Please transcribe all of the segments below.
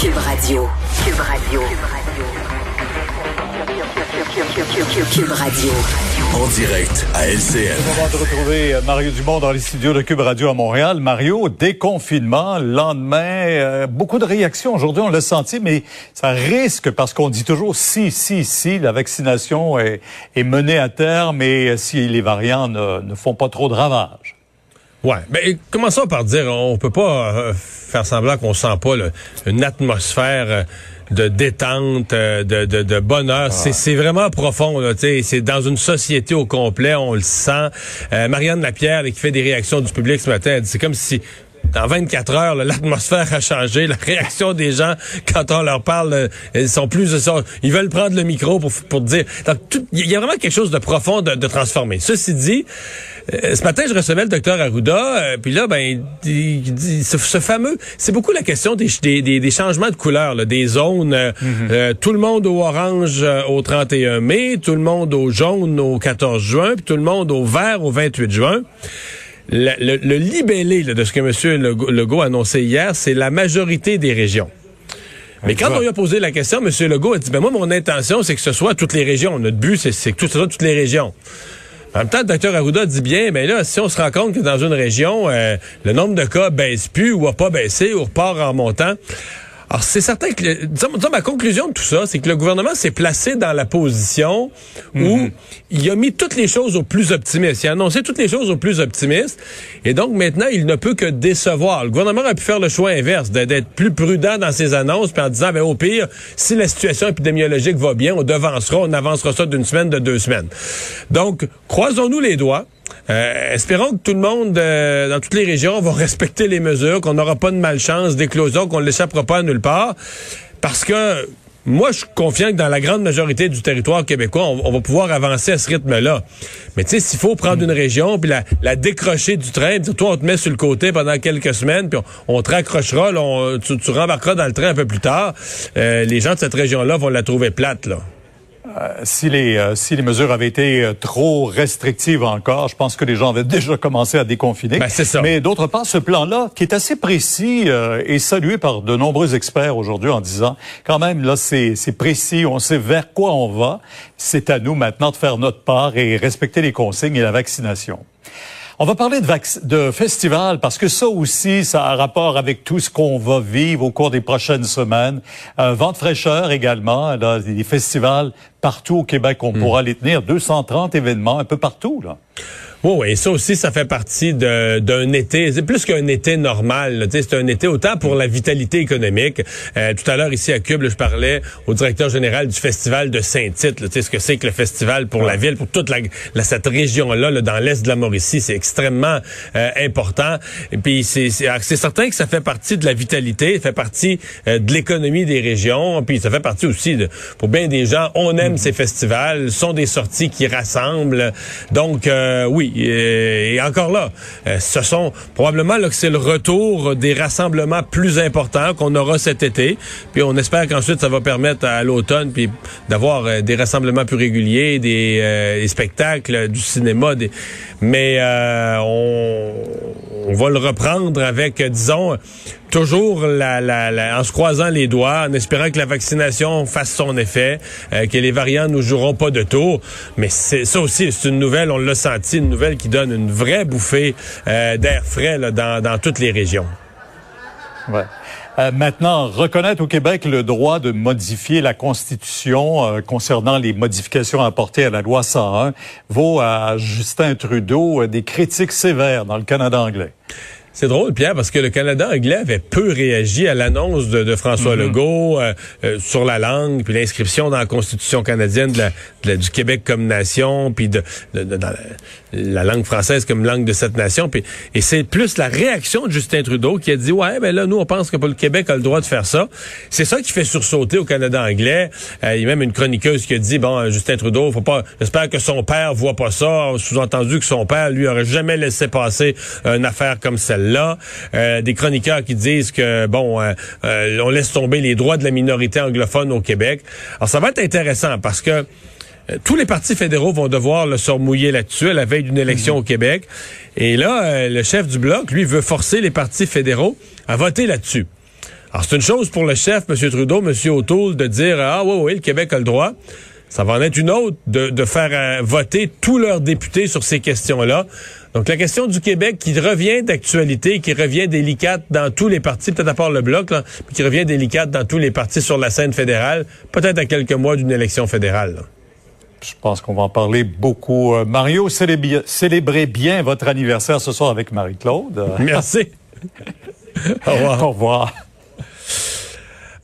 Cube Radio. Cube Radio. Cube Radio. En direct à LCN. Avant de retrouver euh, Mario Dumont dans les studios de Cube Radio à Montréal. Mario, déconfinement, lendemain, euh, beaucoup de réactions aujourd'hui, on l'a senti, mais ça risque, parce qu'on dit toujours si, si, si, la vaccination est, est menée à terme et si les variants ne, ne font pas trop de ravages. Ouais, mais commençons par dire, on peut pas euh, faire semblant qu'on sent pas là, une atmosphère euh, de détente, euh, de, de, de bonheur. C'est, c'est vraiment profond. Là, c'est dans une société au complet, on le sent. Marianne Lapierre, qui fait des réactions du public ce matin, elle dit c'est comme si dans 24 heures, l'atmosphère a changé, la réaction des gens quand on leur parle, ils sont plus, ils veulent prendre le micro pour pour dire. Il y a vraiment quelque chose de profond de, de transformer. Ceci dit, euh, ce matin, je recevais le docteur Arruda, euh, puis là, ben, il, dit, ce, fameux, c'est beaucoup la question des, des, des, changements de couleur, là, des zones. Euh, mhm. tout le monde au orange au 31 mai, tout le monde au jaune au 14 juin, puis tout le monde au vert au 28 juin. Le, le, libellé de ce que M. Legault a annoncé hier, c'est la majorité des régions. Mais quand on lui a posé la question, M. Legault a dit, ben moi, mon intention, c'est que ce soit toutes les régions. Notre but, c'est que ce soit toutes les régions. En même temps, le docteur Arruda dit bien, mais là, si on se rend compte que dans une région, euh, le nombre de cas baisse plus ou a pas baissé ou repart en montant, alors, c'est certain que, disons, ma conclusion de tout ça, c'est que le gouvernement s'est placé dans la position où mhm. il a mis toutes les choses au plus optimiste. Il a annoncé toutes les choses au plus optimiste. Et donc, maintenant, il ne peut que décevoir. Le gouvernement a pu faire le choix inverse, d'être plus prudent dans ses annonces, puis en disant, ben, au pire, si la situation épidémiologique va bien, on devancera, on avancera ça d'une semaine, de deux semaines. Donc, croisons-nous les doigts. Euh, espérons que tout le monde euh, dans toutes les régions va respecter les mesures, qu'on n'aura pas de malchance, d'éclosion, qu'on ne l'échappera pas à nulle part. Parce que moi, je suis confiant que dans la grande majorité du territoire québécois, on, va pouvoir avancer à ce rythme-là. Mais tu sais, s'il faut prendre une région puis la, décrocher du train, toi, on te met sur le côté pendant quelques semaines, puis on, te raccrochera, tu, tu rembarqueras dans le train un peu plus tard, euh, les gens de cette région-là vont la trouver plate, là. Euh, si les euh, si les mesures avaient été euh, trop restrictives encore, je pense que les gens avaient déjà commencé à déconfiner. Ben, ça. Mais d'autre part, ce plan-là, qui est assez précis, est salué par de nombreux experts aujourd'hui en disant, quand même, là, c'est c'est précis, on sait vers quoi on va. C'est à nous maintenant de faire notre part et respecter les consignes et la vaccination. On va parler de, de festival parce que ça aussi, ça a rapport avec tout ce qu'on va vivre au cours des prochaines semaines. Euh, vent de fraîcheur également, là, des festivals partout au Québec, on hmm. pourra les tenir. 230 événements un peu partout. Là. Oui, oui, ça aussi, ça fait partie d'un été. C'est plus qu'un été normal. C'est un été autant pour la vitalité économique. Euh, tout à l'heure, ici à Cube, je parlais au directeur général du festival de Saint-Tite. Ce que c'est que le festival pour la ville, pour toute la, cette région-là, dans l'est de la Mauricie, c'est extrêmement euh, important. Et puis, c'est certain que ça fait partie de la vitalité, ça fait partie euh, de l'économie des régions. Puis, ça fait partie aussi, de, pour bien des gens, on aime mm. ces festivals, sont des sorties qui rassemblent. Donc, oui, et, encore là, euh, ce sont probablement là, que c'est le retour des rassemblements plus importants qu'on aura cet été. Puis on espère qu'ensuite ça va permettre à l'automne puis d'avoir euh, des rassemblements plus réguliers, des, euh, spectacles, du cinéma. Des... Mais on, on va le reprendre avec, disons, toujours la, la, en se croisant les doigts, en espérant que la vaccination fasse son effet, euh, que les variants nous joueront pas de tour. Mais c'est ça aussi, c'est une nouvelle, on l'a senti, une nouvelle qui donne une vraie bouffée euh, d'air frais dans, toutes les régions. Ouais. Euh, maintenant, reconnaître au Québec le droit de modifier la Constitution concernant les modifications apportées à la loi 101 vaut à Justin Trudeau des critiques sévères dans le Canada anglais. C'est drôle, Pierre, parce que le Canada anglais avait peu réagi à l'annonce de, François mhm. Legault euh, euh, sur la langue, puis l'inscription dans la Constitution canadienne de du Québec comme nation, puis de, dans la, langue française comme langue de cette nation. Puis, et c'est plus la réaction de Justin Trudeau qui a dit, ouais, ben là, nous, on pense que le Québec a le droit de faire ça. C'est ça qui fait sursauter au Canada anglais. Euh, il y a même une chroniqueuse qui a dit, bon, Justin Trudeau, faut pas, j'espère que son père voit pas ça. Sous-entendu que son père, lui, aurait jamais laissé passer une affaire comme celle là. Euh, des chroniqueurs qui disent que, bon, euh, euh, on laisse tomber les droits de la minorité anglophone au Québec. Alors, ça va être intéressant parce que tous les partis fédéraux vont devoir le se remouiller là-dessus à la veille d'une élection mhm. au Québec. Et là, le chef du bloc, lui, veut forcer les partis fédéraux à voter là-dessus Alors, c'est une chose pour le chef, M. Trudeau, M. O'Toole, de dire, ah oui, oui, le Québec a le droit. Ça va en être une autre de, de faire euh, voter tous leurs députés sur ces questions-là. Donc la question du Québec qui revient d'actualité, qui revient délicate dans tous les partis, peut-être à part le bloc, là, mais qui revient délicate dans tous les partis sur la scène fédérale, peut-être à quelques mois d'une élection fédérale. là. Je pense qu'on va en parler beaucoup. Euh, Mario, célébrez bien votre anniversaire ce soir avec Marie-Claude. Merci. Au revoir. Au revoir.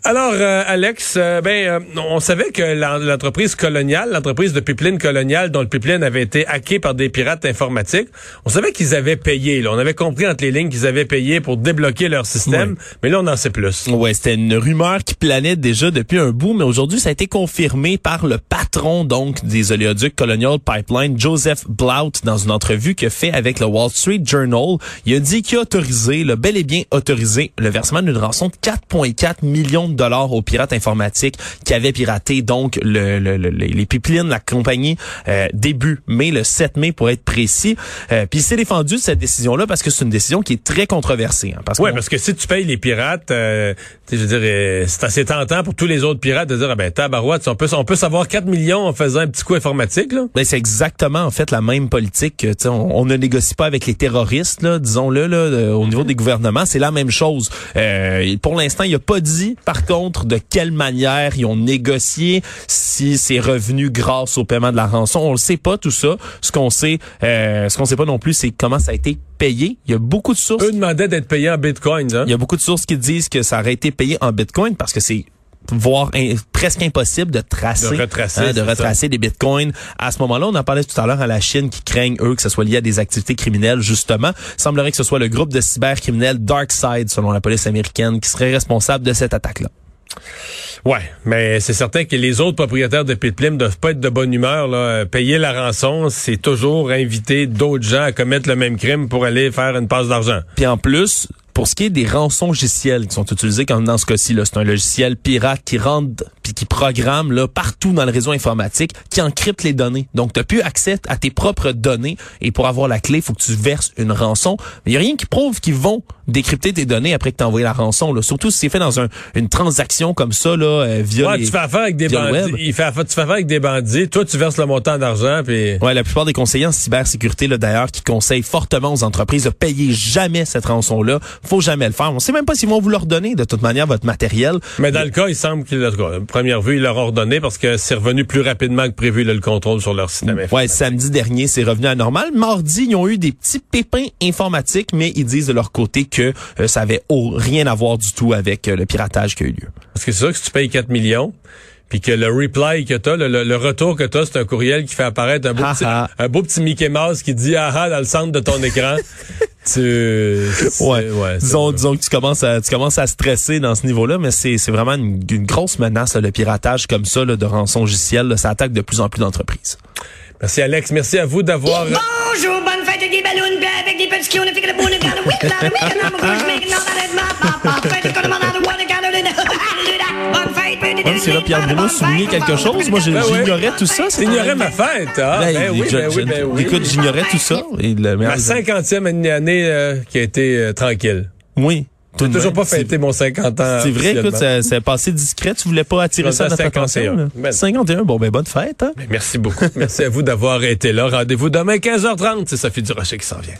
Alors, euh, Alex, euh, ben, euh, on savait que l'en- l'entreprise coloniale, l'entreprise de pipeline coloniale, dont le pipeline avait été hacké par des pirates informatiques, on savait qu'ils avaient payé. Là. On avait compris entre les lignes qu'ils avaient payé pour débloquer leur système, mais là, on en sait plus. Ouais, c'était une rumeur qui planait déjà depuis un bout, mais aujourd'hui, ça a été confirmé par le patron donc des oléoducs Colonial Pipeline, Joseph Blount, dans une entrevue qu'il a fait avec le Wall Street Journal. Il a dit qu'il a autorisé, le bel et bien autorisé, le versement d'une rançon de 4,4 millions de dollars aux pirates informatiques qui avaient piraté donc le, le- le- les pipelines, la compagnie, euh, début mai, le 7 mai pour être précis. Euh, Puis il s'est défendu de cette décision-là parce que c'est une décision qui est très controversée. hein, parce Ouais, qu'on- parce que si tu payes les pirates, euh, je veux dire, euh, c'est assez tentant pour tous les autres pirates de dire, ah ben, tabarouette, on peut, on peut savoir 4 millions en faisant un petit coup informatique, là. Ben, c'est exactement en fait la même politique. On, on ne négocie pas avec les terroristes, là, disons-le, là, de- au niveau des gouvernements, c'est la même chose. Euh, pour l'instant, il a pas dit, par contre, de quelle manière ils ont négocié, si c'est revenu grâce au paiement de la rançon? On le sait pas tout ça. Ce qu'on sait, euh, ce qu'on sait pas non plus, c'est comment ça a été payé. Il y a beaucoup de sources. Eux demandaient d'être payés en bitcoin, hein. Il y a beaucoup de sources qui disent que ça aurait été payé en Bitcoin parce que c'est voire in- presque impossible de tracer, De retracer, hein, de retracer des bitcoins. À ce moment-là, on en parlait tout à l'heure à la Chine qui craignent eux que ce soit lié à des activités criminelles justement. Il semblerait que ce soit le groupe de cybercriminels DarkSide selon la police américaine qui serait responsable de cette attaque-là. Ouais, mais c'est certain que les autres propriétaires de pipelines doivent pas être de bonne humeur. Là. Payer la rançon, c'est toujours inviter d'autres gens à commettre le même crime pour aller faire une passe d'argent. Puis en plus, pour ce qui est des rançons logiciels qui sont utilisés comme dans ce cas-ci, c'est un logiciel pirate qui rentre puis qui programme là partout dans le réseau informatique, qui encrypte les données. Donc, tu n'as plus accès à tes propres données et pour avoir la clé, il faut que tu verses une rançon. Il y a rien qui prouve qu'ils vont décrypter tes données après que tu as envoyé la rançon. Là. Surtout si c'est fait dans un- une transaction comme ça là, euh, via Ouais, les- tu fais affaire avec des bandits. Il fait affaire, tu fais affaire avec des bandits. Toi, tu verses le montant d'argent, puis Ouais, la plupart des conseillers en cybersécurité, là, d'ailleurs, qui conseillent fortement aux entreprises de payer jamais cette rançon-là. Faut jamais le faire. On sait même pas s'ils vont vous leur donner, de toute manière, votre matériel. Mais dans le cas, il semble qu'il, en tout cas, à première vue, ils leur ordonné parce que c'est revenu plus rapidement que prévu, là, le contrôle sur leur système. Ouais, samedi dernier, c'est revenu à normal. Mardi, ils ont eu des petits pépins informatiques, mais ils disent de leur côté que euh, ça avait au- rien à voir du tout avec euh, le piratage qui a eu lieu. Parce que c'est sûr que si tu payes 4 millions, puis que le reply que t'as, le, le, le retour que t'as, c'est un courriel qui fait apparaître un beau, Ah petit, ah. un beau petit Mickey Mouse qui dit ah ah dans le centre de ton écran. tu, Ouais, c'est disons, vrai. disons que tu commences à tu commences à stresser dans ce niveau-là, mais c'est c'est vraiment une, une grosse menace là, le piratage comme ça là, de rançon logiciel. là. ça attaque de plus en plus d'entreprises. Merci Alex, merci à vous d'avoir. Bonjour, bonne fête des ballons, avec des petits on a fait que le bon, gars, là, là, c'est là Pierre Bruno soulignait quelque chose. Moi, j'ai- Ben ouais. j'ignorais tout ça. c'est T'ignorais ma fête, ah? Ben, Ben, oui, je- ben je- oui, ben oui. Écoute, j'ignorais tout ça. Et le- Ma cinquantième année euh, qui a été euh, tranquille. Oui. J'ai toujours pas fêté mon 50 ans. C'est vrai, écoute, ça, passé discret. Tu voulais pas attirer ça à notre 51. attention. Ben. 51. Bon, ben, bonne fête, hein? Merci beaucoup. Merci à vous d'avoir été là. Rendez-vous demain 15h30. C'est Sophie Durocher qui s'en vient.